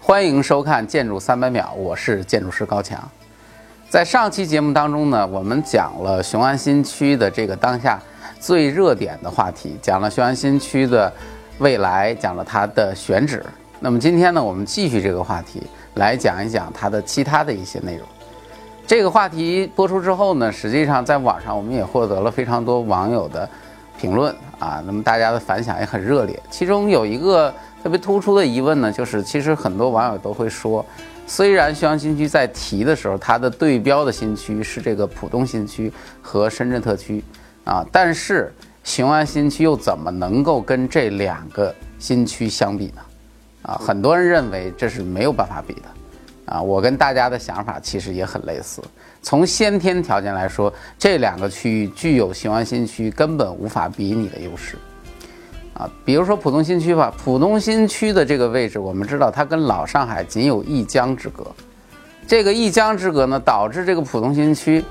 欢迎收看《建筑三百秒》，我是建筑师高强。在上期节目当中呢，我们讲了雄安新区的这个当下最热点的话题，讲了雄安新区的未来，讲了它的选址。那么今天呢，我们继续这个话题，来讲一讲它的其他的一些内容。这个话题播出之后呢，实际上在网上我们也获得了非常多网友的评论啊，那么大家的反响也很热烈。其中有一个特别突出的疑问呢，就是其实很多网友都会说，虽然雄安新区在提的时候，它的对标的新区是这个浦东新区和深圳特区啊，但是雄安新区又怎么能够跟这两个新区相比呢？啊，很多人认为这是没有办法比的。啊，我跟大家的想法其实也很类似。从先天条件来说，这两个区域具有雄安新区根本无法比拟的优势。啊，比如说浦东新区吧，浦东新区的这个位置，我们知道它跟老上海仅有一江之隔。这个一江之隔呢，导致这个浦东新区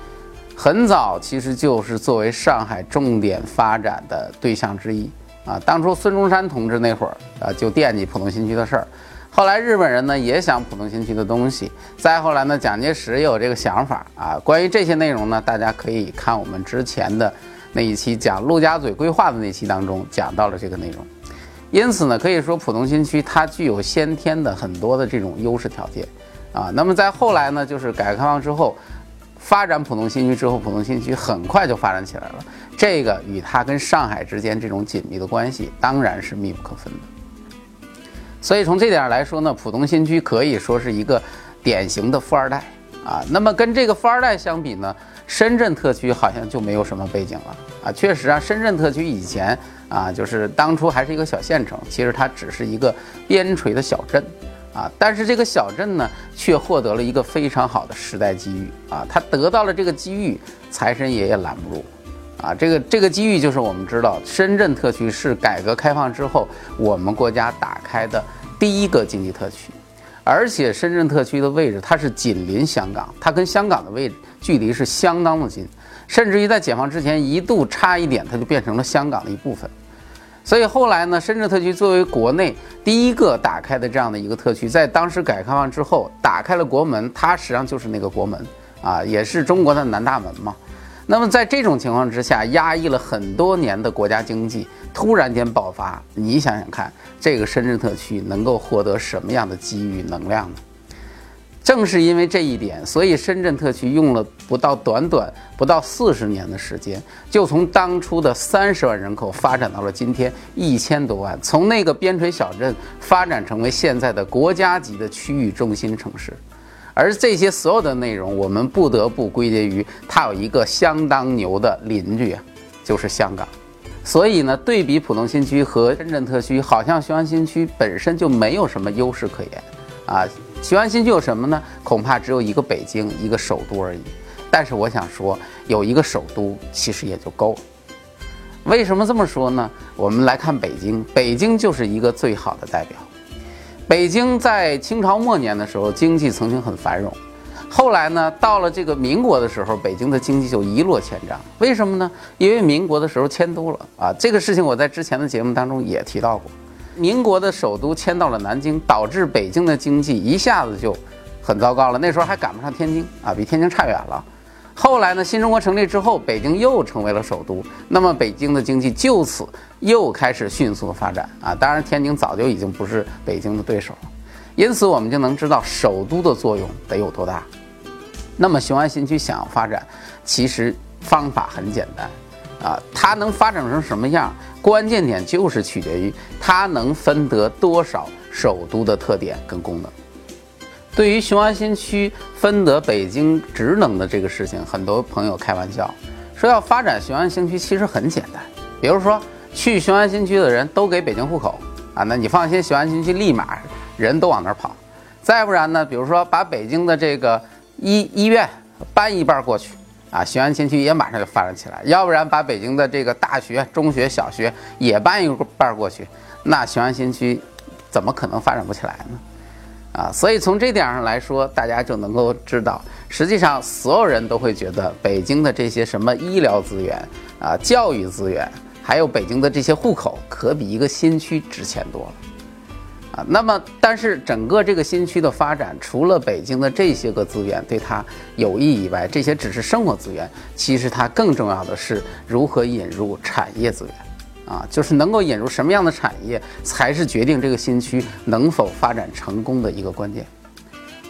很早其实就是作为上海重点发展的对象之一。啊，当初孙中山同志那会儿啊，就惦记浦东新区的事儿。后来日本人呢也想浦东新区的东西，再后来呢蒋介石也有这个想法啊。关于这些内容呢，大家可以看我们之前的那一期讲陆家嘴规划的那期当中讲到了这个内容。因此呢，可以说浦东新区它具有先天的很多的这种优势条件啊。那么在后来呢，就是改革开放之后发展浦东新区之后，浦东新区很快就发展起来了。这个与它跟上海之间这种紧密的关系当然是密不可分的。所以从这点来说呢，浦东新区可以说是一个典型的富二代啊。那么跟这个富二代相比呢，深圳特区好像就没有什么背景了啊。确实啊，深圳特区以前啊，就是当初还是一个小县城，其实它只是一个边陲的小镇啊。但是这个小镇呢，却获得了一个非常好的时代机遇啊。它得到了这个机遇，财神爷也拦不住。啊，这个这个机遇就是我们知道，深圳特区是改革开放之后我们国家打开的第一个经济特区，而且深圳特区的位置它是紧邻香港，它跟香港的位置距离是相当的近，甚至于在解放之前一度差一点它就变成了香港的一部分。所以后来呢，深圳特区作为国内第一个打开的这样的一个特区，在当时改革开放之后打开了国门，它实际上就是那个国门啊，也是中国的南大门嘛。那么在这种情况之下，压抑了很多年的国家经济突然间爆发，你想想看，这个深圳特区能够获得什么样的机遇能量呢？正是因为这一点，所以深圳特区用了不到短短不到四十年的时间，就从当初的三十万人口发展到了今天一千多万，从那个边陲小镇发展成为现在的国家级的区域中心城市。而这些所有的内容，我们不得不归结于它有一个相当牛的邻居啊，就是香港。所以呢，对比浦东新区和深圳特区，好像雄安新区本身就没有什么优势可言啊。雄安新区有什么呢？恐怕只有一个北京，一个首都而已。但是我想说，有一个首都其实也就够了。为什么这么说呢？我们来看北京，北京就是一个最好的代表。北京在清朝末年的时候，经济曾经很繁荣。后来呢，到了这个民国的时候，北京的经济就一落千丈。为什么呢？因为民国的时候迁都了啊。这个事情我在之前的节目当中也提到过。民国的首都迁到了南京，导致北京的经济一下子就很糟糕了。那时候还赶不上天津啊，比天津差远了。后来呢，新中国成立之后，北京又成为了首都，那么北京的经济就此又开始迅速的发展啊。当然，天津早就已经不是北京的对手了，因此我们就能知道首都的作用得有多大。那么雄安新区想要发展，其实方法很简单啊，它能发展成什么样，关键点就是取决于它能分得多少首都的特点跟功能。对于雄安新区分得北京职能的这个事情，很多朋友开玩笑说要发展雄安新区其实很简单，比如说去雄安新区的人都给北京户口啊，那你放心，雄安新区立马人都往那儿跑。再不然呢，比如说把北京的这个医医院搬一半过去啊，雄安新区也马上就发展起来。要不然把北京的这个大学、中学、小学也搬一半过去，那雄安新区怎么可能发展不起来呢？啊，所以从这点上来说，大家就能够知道，实际上所有人都会觉得北京的这些什么医疗资源啊、教育资源，还有北京的这些户口，可比一个新区值钱多了。啊，那么但是整个这个新区的发展，除了北京的这些个资源对它有益以外，这些只是生活资源。其实它更重要的是如何引入产业资源，啊，就是能够引入什么样的产业，才是决定这个新区能否发展成功的一个关键。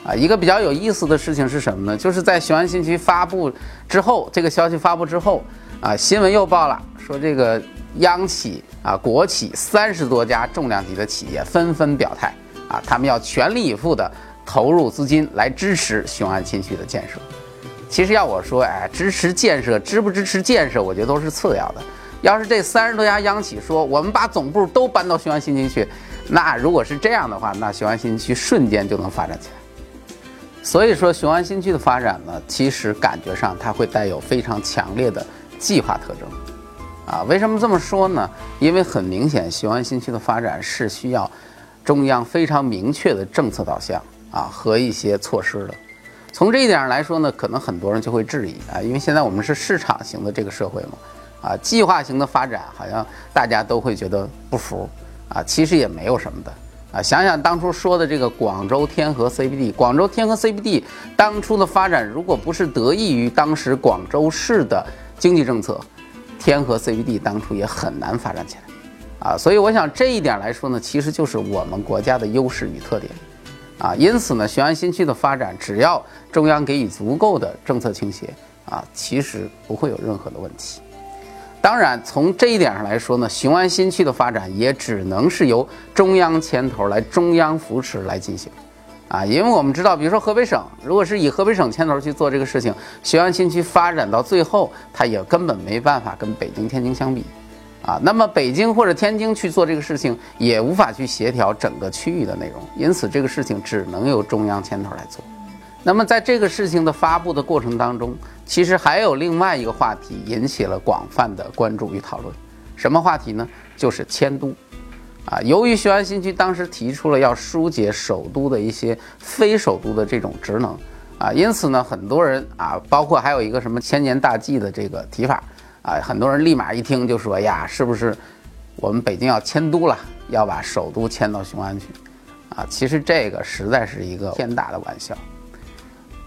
啊，一个比较有意思的事情是什么呢？就是在雄安新区发布之后，这个消息发布之后，啊，新闻又报了说这个央企。啊，国企三十多家重量级的企业纷纷表态，啊，他们要全力以赴地投入资金来支持雄安新区的建设。其实要我说，哎，支持建设，支不支持建设，我觉得都是次要的。要是这三十多家央企说我们把总部都搬到雄安新区去，那如果是这样的话，那雄安新区瞬间就能发展起来。所以说，雄安新区的发展呢，其实感觉上它会带有非常强烈的计划特征。啊，为什么这么说呢？因为很明显，雄安新区的发展是需要中央非常明确的政策导向啊和一些措施的。从这一点上来说呢，可能很多人就会质疑啊，因为现在我们是市场型的这个社会嘛，啊，计划型的发展好像大家都会觉得不服啊。其实也没有什么的啊。想想当初说的这个广州天河 CBD，广州天河 CBD 当初的发展，如果不是得益于当时广州市的经济政策。天河 CBD 当初也很难发展起来，啊，所以我想这一点来说呢，其实就是我们国家的优势与特点，啊，因此呢，雄安新区的发展，只要中央给予足够的政策倾斜，啊，其实不会有任何的问题。当然，从这一点上来说呢，雄安新区的发展也只能是由中央牵头来，中央扶持来进行。啊，因为我们知道，比如说河北省，如果是以河北省牵头去做这个事情，雄安新区发展到最后，它也根本没办法跟北京、天津相比，啊，那么北京或者天津去做这个事情，也无法去协调整个区域的内容，因此这个事情只能由中央牵头来做。那么在这个事情的发布的过程当中，其实还有另外一个话题引起了广泛的关注与讨论，什么话题呢？就是迁都。啊，由于雄安新区当时提出了要疏解首都的一些非首都的这种职能，啊，因此呢，很多人啊，包括还有一个什么千年大计的这个提法，啊，很多人立马一听就说呀，是不是我们北京要迁都了，要把首都迁到雄安去？啊，其实这个实在是一个天大的玩笑。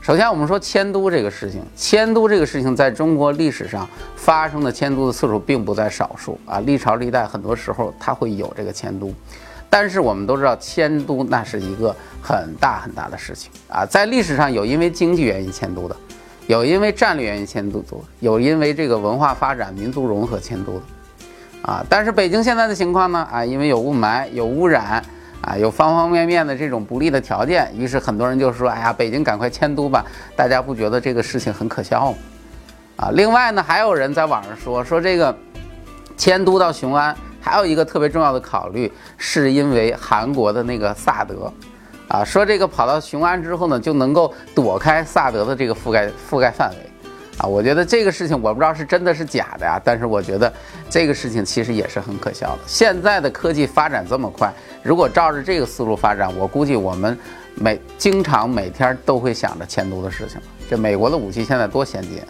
首先，我们说迁都这个事情，迁都这个事情在中国历史上发生的迁都的次数并不在少数啊，历朝历代很多时候它会有这个迁都，但是我们都知道迁都那是一个很大很大的事情啊，在历史上有因为经济原因迁都的，有因为战略原因迁都的，有因为这个文化发展、民族融合迁都的，啊，但是北京现在的情况呢啊，因为有雾霾、有污染。啊，有方方面面的这种不利的条件，于是很多人就说：“哎呀，北京赶快迁都吧！”大家不觉得这个事情很可笑吗？啊，另外呢，还有人在网上说说这个迁都到雄安，还有一个特别重要的考虑，是因为韩国的那个萨德，啊，说这个跑到雄安之后呢，就能够躲开萨德的这个覆盖覆盖范围。啊，我觉得这个事情我不知道是真的是假的呀，但是我觉得这个事情其实也是很可笑的。现在的科技发展这么快，如果照着这个思路发展，我估计我们每经常每天都会想着迁都的事情。这美国的武器现在多先进，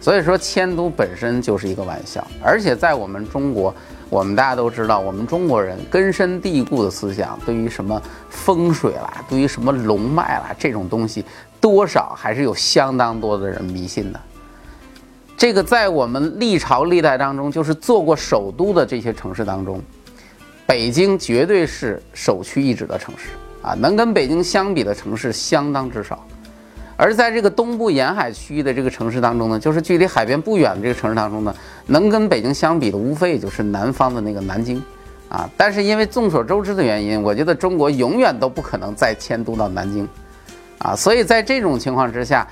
所以说迁都本身就是一个玩笑。而且在我们中国，我们大家都知道，我们中国人根深蒂固的思想，对于什么风水啦，对于什么龙脉啦这种东西，多少还是有相当多的人迷信的。这个在我们历朝历代当中，就是做过首都的这些城市当中，北京绝对是首屈一指的城市啊！能跟北京相比的城市相当之少。而在这个东部沿海区域的这个城市当中呢，就是距离海边不远的这个城市当中呢，能跟北京相比的，无非也就是南方的那个南京啊。但是因为众所周知的原因，我觉得中国永远都不可能再迁都到南京啊。所以在这种情况之下。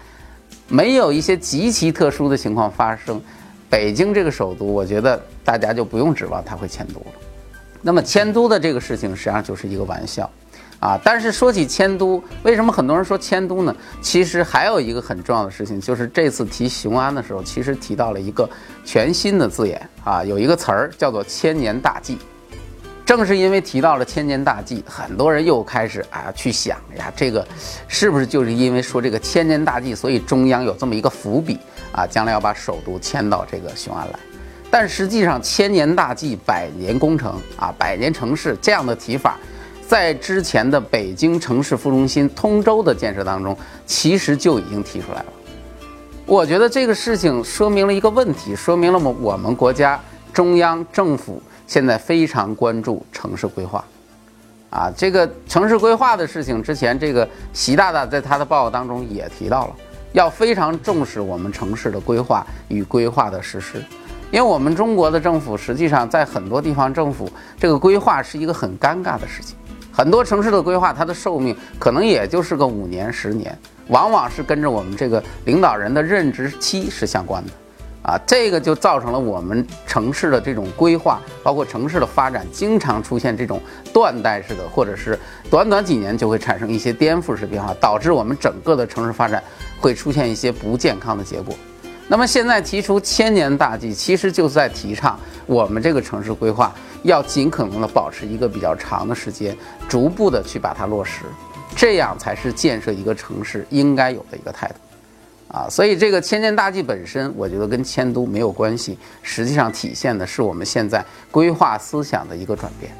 没有一些极其特殊的情况发生，北京这个首都，我觉得大家就不用指望它会迁都了。那么迁都的这个事情实际上就是一个玩笑，啊！但是说起迁都，为什么很多人说迁都呢？其实还有一个很重要的事情，就是这次提雄安的时候，其实提到了一个全新的字眼啊，有一个词儿叫做“千年大计”。正是因为提到了千年大计，很多人又开始啊去想呀，这个是不是就是因为说这个千年大计，所以中央有这么一个伏笔啊，将来要把首都迁到这个雄安来？但实际上，千年大计、百年工程啊、百年城市这样的提法，在之前的北京城市副中心通州的建设当中，其实就已经提出来了。我觉得这个事情说明了一个问题，说明了我我们国家中央政府现在非常关注城市规划，啊，这个城市规划的事情，之前这个习大大在他的报告当中也提到了，要非常重视我们城市的规划与规划的实施。因为我们中国的政府实际上在很多地方政府，这个规划是一个很尴尬的事情。很多城市的规划，它的寿命可能也就是个五年、十年，往往是跟着我们这个领导人的任职期是相关的。啊，这个就造成了我们城市的这种规划，包括城市的发展，经常出现这种断代式的，或者是短短几年就会产生一些颠覆式变化，导致我们整个的城市发展会出现一些不健康的结果。那么现在提出千年大计，其实就是在提倡我们这个城市规划要尽可能的保持一个比较长的时间，逐步的去把它落实，这样才是建设一个城市应该有的一个态度，啊，所以这个千年大计本身，我觉得跟迁都没有关系，实际上体现的是我们现在规划思想的一个转变。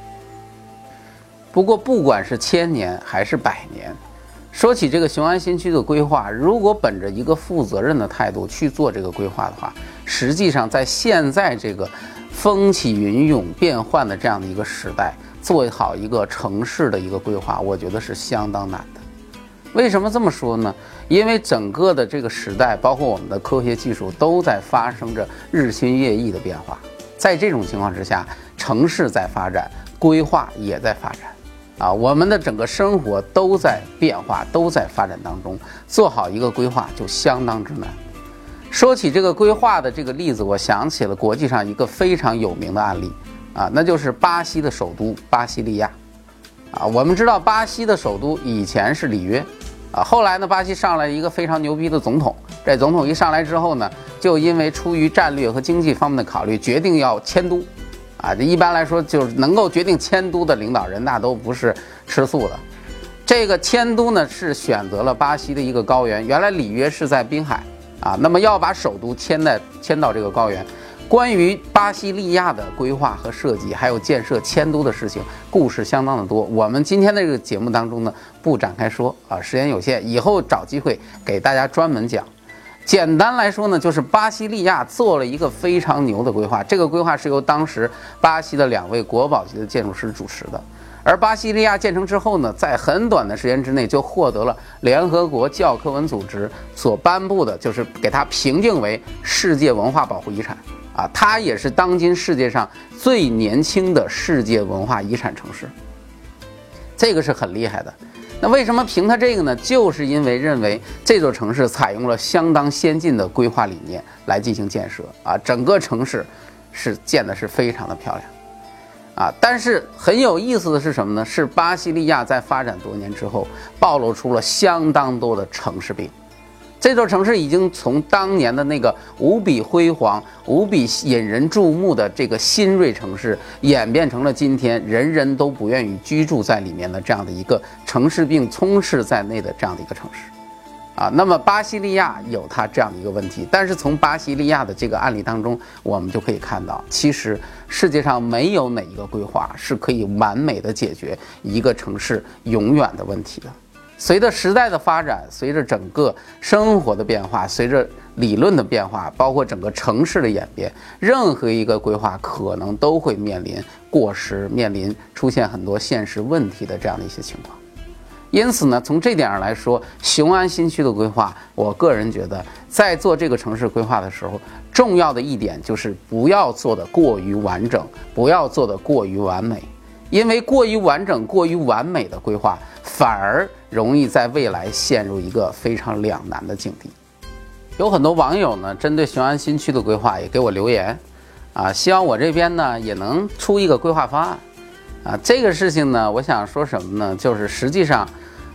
不过不管是千年还是百年。说起这个雄安新区的规划，如果本着一个负责任的态度去做这个规划的话，实际上在现在这个风起云涌、变幻的这样的一个时代，做好一个城市的一个规划，我觉得是相当难的。为什么这么说呢？因为整个的这个时代，包括我们的科学技术，都在发生着日新月异的变化。在这种情况之下，城市在发展，规划也在发展。啊，我们的整个生活都在变化，都在发展当中，做好一个规划就相当之难。说起这个规划的这个例子，我想起了国际上一个非常有名的案例，啊，那就是巴西的首都巴西利亚。啊，我们知道巴西的首都以前是里约，啊，后来呢，巴西上来一个非常牛逼的总统，这总统一上来之后呢，就因为出于战略和经济方面的考虑，决定要迁都。啊，这一般来说就是能够决定迁都的领导人，那都不是吃素的。这个迁都呢，是选择了巴西的一个高原。原来里约是在滨海啊，那么要把首都迁在迁到这个高原。关于巴西利亚的规划和设计，还有建设迁都的事情，故事相当的多。我们今天的这个节目当中呢，不展开说啊，时间有限，以后找机会给大家专门讲。简单来说呢，就是巴西利亚做了一个非常牛的规划。这个规划是由当时巴西的两位国宝级的建筑师主持的。而巴西利亚建成之后呢，在很短的时间之内就获得了联合国教科文组织所颁布的，就是给它评定为世界文化保护遗产。啊，它也是当今世界上最年轻的世界文化遗产城市。这个是很厉害的。那为什么评它这个呢？就是因为认为这座城市采用了相当先进的规划理念来进行建设啊，整个城市是建的是非常的漂亮啊。但是很有意思的是什么呢？是巴西利亚在发展多年之后，暴露出了相当多的城市病。这座城市已经从当年的那个无比辉煌、无比引人注目的这个新锐城市，演变成了今天人人都不愿意居住在里面的这样的一个城市病充斥在内的这样的一个城市，啊，那么巴西利亚有它这样的一个问题，但是从巴西利亚的这个案例当中，我们就可以看到，其实世界上没有哪一个规划是可以完美的解决一个城市永远的问题的。随着时代的发展，随着整个生活的变化，随着理论的变化，包括整个城市的演变，任何一个规划可能都会面临过时，面临出现很多现实问题的这样的一些情况。因此呢，从这点上来说，雄安新区的规划，我个人觉得，在做这个城市规划的时候，重要的一点就是不要做的过于完整，不要做的过于完美，因为过于完整、过于完美的规划。反而容易在未来陷入一个非常两难的境地。有很多网友呢，针对雄安新区的规划也给我留言，啊，希望我这边呢也能出一个规划方案。啊，这个事情呢，我想说什么呢？就是实际上，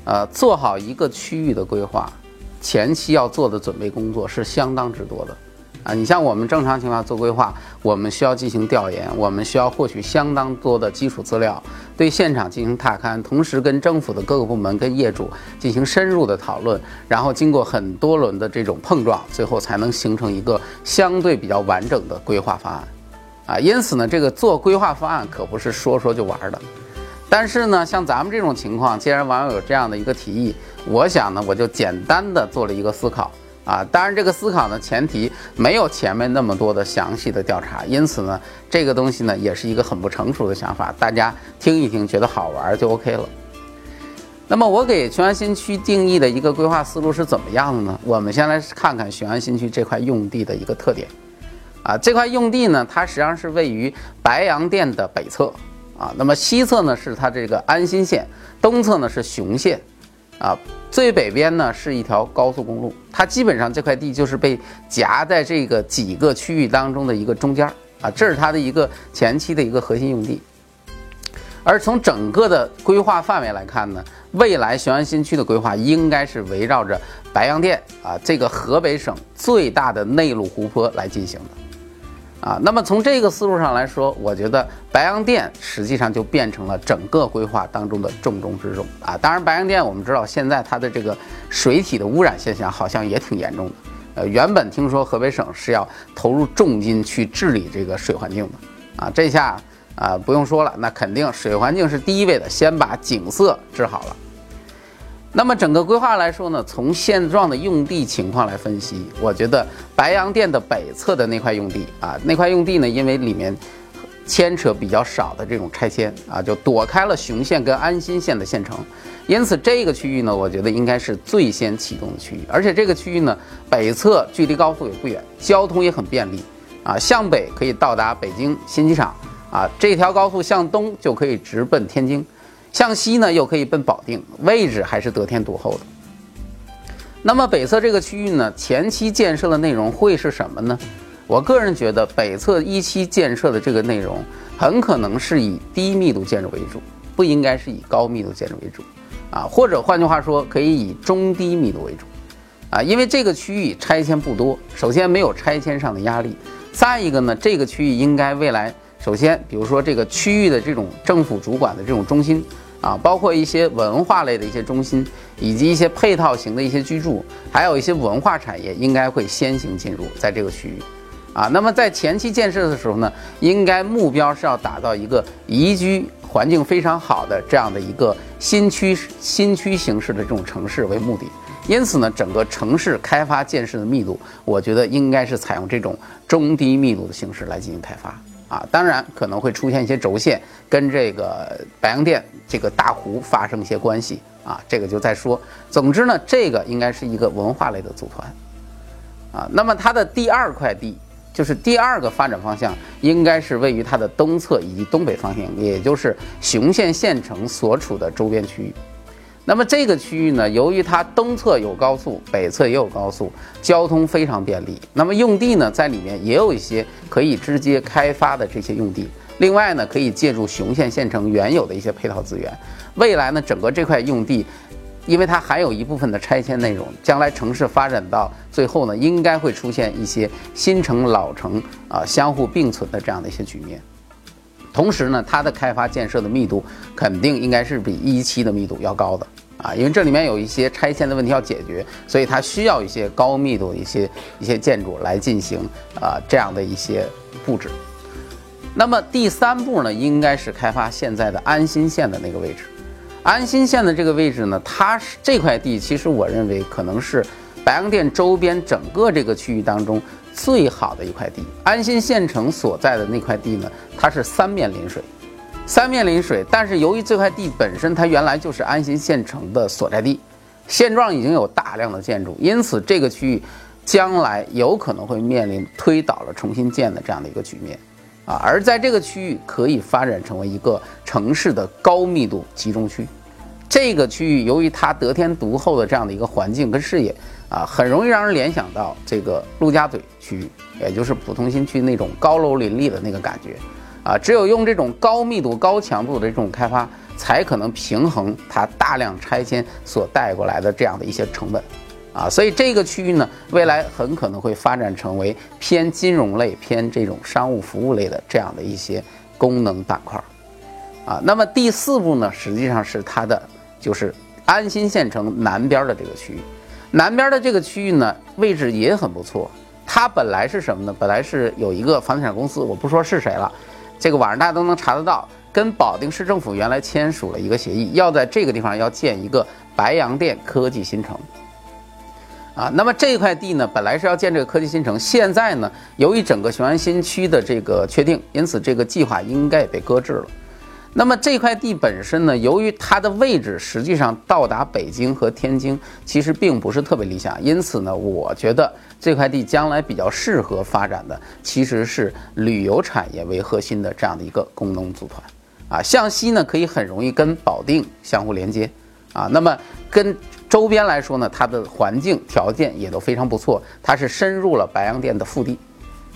呃，做好一个区域的规划，前期要做的准备工作是相当之多的。啊，你像我们正常情况下做规划，我们需要进行调研，我们需要获取相当多的基础资料，对现场进行踏勘，同时跟政府的各个部门、跟业主进行深入的讨论，然后经过很多轮的这种碰撞，最后才能形成一个相对比较完整的规划方案。啊，因此呢，这个做规划方案可不是说说就玩的。但是呢，像咱们这种情况，既然网友有这样的一个提议，我想呢，我就简单的做了一个思考。啊，当然这个思考呢，前提没有前面那么多的详细的调查，因此呢，这个东西呢，也是一个很不成熟的想法，大家听一听，觉得好玩就 OK 了。那么我给雄安新区定义的一个规划思路是怎么样的呢？我们先来看看雄安新区这块用地的一个特点。啊，这块用地呢，它实际上是位于白洋淀的北侧，啊，那么西侧呢是它这个安新县，东侧呢是雄县。啊，最北边呢是一条高速公路，它基本上这块地就是被夹在这个几个区域当中的一个中间儿啊，这是它的一个前期的一个核心用地。而从整个的规划范围来看呢，未来雄安新区的规划应该是围绕着白洋淀啊这个河北省最大的内陆湖泊来进行的。啊，那么从这个思路上来说，我觉得白洋淀实际上就变成了整个规划当中的重中之重啊。当然，白洋淀我们知道现在它的这个水体的污染现象好像也挺严重的。呃，原本听说河北省是要投入重金去治理这个水环境的啊，这下啊不用说了，那肯定水环境是第一位的，先把景色治好了。那么整个规划来说呢，从现状的用地情况来分析，我觉得白洋淀的北侧的那块用地啊，那块用地呢，因为里面牵扯比较少的这种拆迁啊，就躲开了雄县跟安新县的县城，因此这个区域呢，我觉得应该是最先启动的区域，而且这个区域呢，北侧距离高速也不远，交通也很便利啊，向北可以到达北京新机场啊，这条高速向东就可以直奔天津。向西呢，又可以奔保定，位置还是得天独厚的。那么北侧这个区域呢，前期建设的内容会是什么呢？我个人觉得，北侧一期建设的这个内容，很可能是以低密度建筑为主，不应该是以高密度建筑为主，啊，或者换句话说，可以以中低密度为主，啊，因为这个区域拆迁不多，首先没有拆迁上的压力，再一个呢，这个区域应该未来，首先比如说这个区域的这种政府主管的这种中心。啊，包括一些文化类的一些中心，以及一些配套型的一些居住，还有一些文化产业，应该会先行进入在这个区域。啊，那么在前期建设的时候呢，应该目标是要打造一个宜居环境非常好的这样的一个新区新区形式的这种城市为目的。因此呢，整个城市开发建设的密度，我觉得应该是采用这种中低密度的形式来进行开发。啊，当然可能会出现一些轴线跟这个白洋淀这个大湖发生一些关系啊，这个就再说。总之呢，这个应该是一个文化类的组团啊。那么它的第二块地，就是第二个发展方向，应该是位于它的东侧以及东北方向，也就是雄县县城所处的周边区域。那么这个区域呢，由于它东侧有高速，北侧也有高速，交通非常便利。那么用地呢，在里面也有一些可以直接开发的这些用地。另外呢，可以借助雄县县城原有的一些配套资源。未来呢，整个这块用地，因为它还有一部分的拆迁内容，将来城市发展到最后呢，应该会出现一些新城老城啊相互并存的这样的一些局面。同时呢，它的开发建设的密度肯定应该是比一期的密度要高的啊，因为这里面有一些拆迁的问题要解决，所以它需要一些高密度一些一些建筑来进行啊这样的一些布置。那么第三步呢，应该是开发现在的安新县的那个位置。安新县的这个位置呢，它是这块地，其实我认为可能是白洋淀周边整个这个区域当中。最好的一块地，安新县城所在的那块地呢，它是三面临水，三面临水。但是由于这块地本身它原来就是安新县城的所在地，现状已经有大量的建筑，因此这个区域将来有可能会面临推倒了重新建的这样的一个局面啊。而在这个区域可以发展成为一个城市的高密度集中区。这个区域由于它得天独厚的这样的一个环境跟视野。啊，很容易让人联想到这个陆家嘴区域，也就是普通新区那种高楼林立的那个感觉，啊，只有用这种高密度、高强度的这种开发，才可能平衡它大量拆迁所带过来的这样的一些成本，啊，所以这个区域呢，未来很可能会发展成为偏金融类、偏这种商务服务类的这样的一些功能板块。啊，那么第四步呢，实际上是它的就是安新县城南边的这个区域，南边的这个区域呢，位置也很不错。它本来是什么呢？本来是有一个房地产公司，我不说是谁了，这个网上大家都能查得到，跟保定市政府原来签署了一个协议，要在这个地方要建一个白洋淀科技新城。啊，那么这块地呢，本来是要建这个科技新城，现在呢，由于整个雄安新区的这个确定，因此这个计划应该也被搁置了。那么这块地本身呢，由于它的位置实际上到达北京和天津，其实并不是特别理想。因此呢，我觉得这块地将来比较适合发展的，其实是旅游产业为核心的这样的一个工农组团。啊，向西呢可以很容易跟保定相互连接，啊，那么跟周边来说呢，它的环境条件也都非常不错，它是深入了白洋淀的腹地。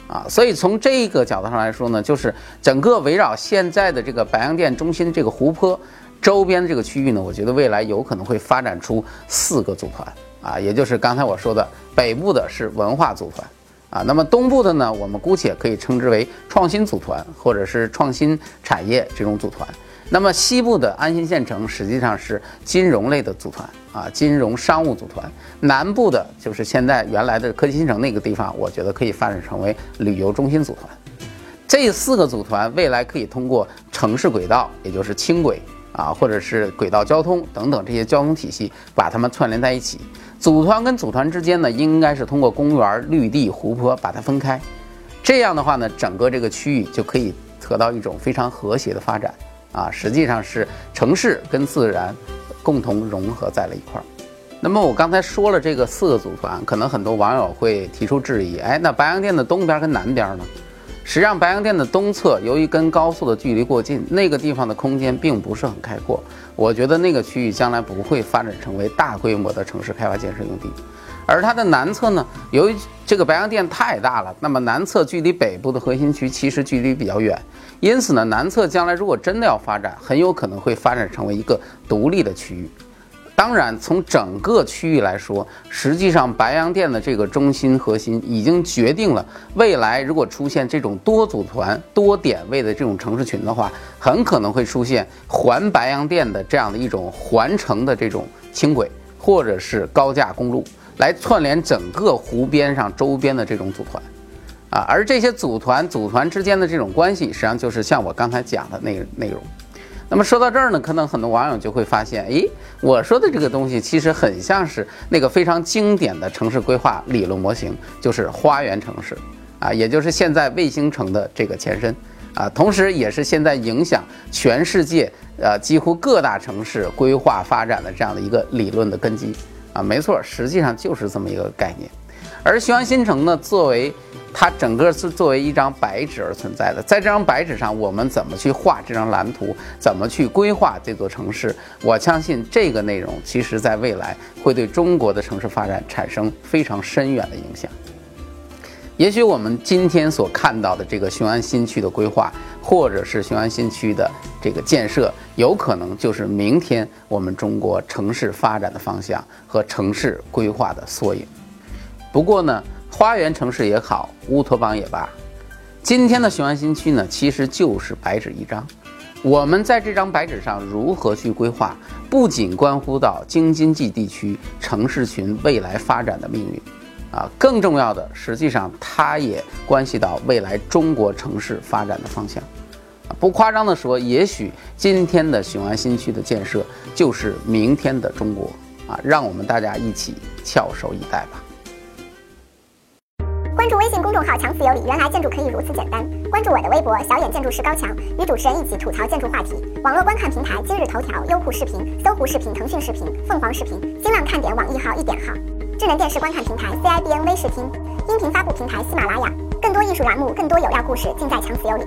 啊，所以从这个角度上来说呢，就是整个围绕现在的这个白洋淀中心这个湖泊周边的这个区域呢，我觉得未来有可能会发展出四个组团啊，也就是刚才我说的北部的是文化组团啊，那么东部的呢，我们姑且可以称之为创新组团或者是创新产业这种组团。那么西部的安新县城实际上是金融类的组团啊，金融商务组团。南部的就是现在原来的科技新城那个地方，我觉得可以发展成为旅游中心组团。这四个组团未来可以通过城市轨道，也就是轻轨啊，或者是轨道交通等等这些交通体系，把它们串联在一起。组团跟组团之间呢，应该是通过公园、绿地、湖泊把它分开。这样的话呢，整个这个区域就可以得到一种非常和谐的发展。啊，实际上是城市跟自然共同融合在了一块儿。那么我刚才说了这个四个组团，可能很多网友会提出质疑：哎，那白洋淀的东边跟南边呢？实际上，白洋淀的东侧由于跟高速的距离过近，那个地方的空间并不是很开阔。我觉得那个区域将来不会发展成为大规模的城市开发建设用地。而它的南侧呢，由于这个白洋淀太大了，那么南侧距离北部的核心区其实距离比较远，因此呢，南侧将来如果真的要发展，很有可能会发展成为一个独立的区域。当然，从整个区域来说，实际上白洋淀的这个中心核心已经决定了未来如果出现这种多组团、多点位的这种城市群的话，很可能会出现环白洋淀的这样的一种环城的这种轻轨或者是高架公路。来串联整个湖边上周边的这种组团，啊，而这些组团组团之间的这种关系，实际上就是像我刚才讲的那个内容。那么说到这儿呢，可能很多网友就会发现，诶，我说的这个东西其实很像是那个非常经典的城市规划理论模型，就是花园城市，啊，也就是现在卫星城的这个前身，啊，同时也是现在影响全世界呃几乎各大城市规划发展的这样的一个理论的根基。啊，没错，实际上就是这么一个概念。而雄安新城呢，作为它整个是作为一张白纸而存在的，在这张白纸上，我们怎么去画这张蓝图，怎么去规划这座城市？我相信这个内容，其实在未来会对中国的城市发展产生非常深远的影响。也许我们今天所看到的这个雄安新区的规划，或者是雄安新区的这个建设，有可能就是明天我们中国城市发展的方向和城市规划的缩影。不过呢，花园城市也好，乌托邦也罢，今天的雄安新区呢，其实就是白纸一张。我们在这张白纸上如何去规划，不仅关乎到京津冀地区城市群未来发展的命运。啊，更重要的，实际上它也关系到未来中国城市发展的方向。不夸张地说，也许今天的雄安新区的建设就是明天的中国。啊，让我们大家一起翘首以待吧。关注微信公众号“强词有理”，原来建筑可以如此简单。关注我的微博“小眼建筑师高强”，与主持人一起吐槽建筑话题。网络观看平台：今日头条、优酷视频、搜狐视频、腾讯视频、凤凰视频、新浪看点、网易号、一点号。智能电视观看平台 CIBN 微视听，音频发布平台喜马拉雅，更多艺术栏目，更多有料故事，尽在强词有理。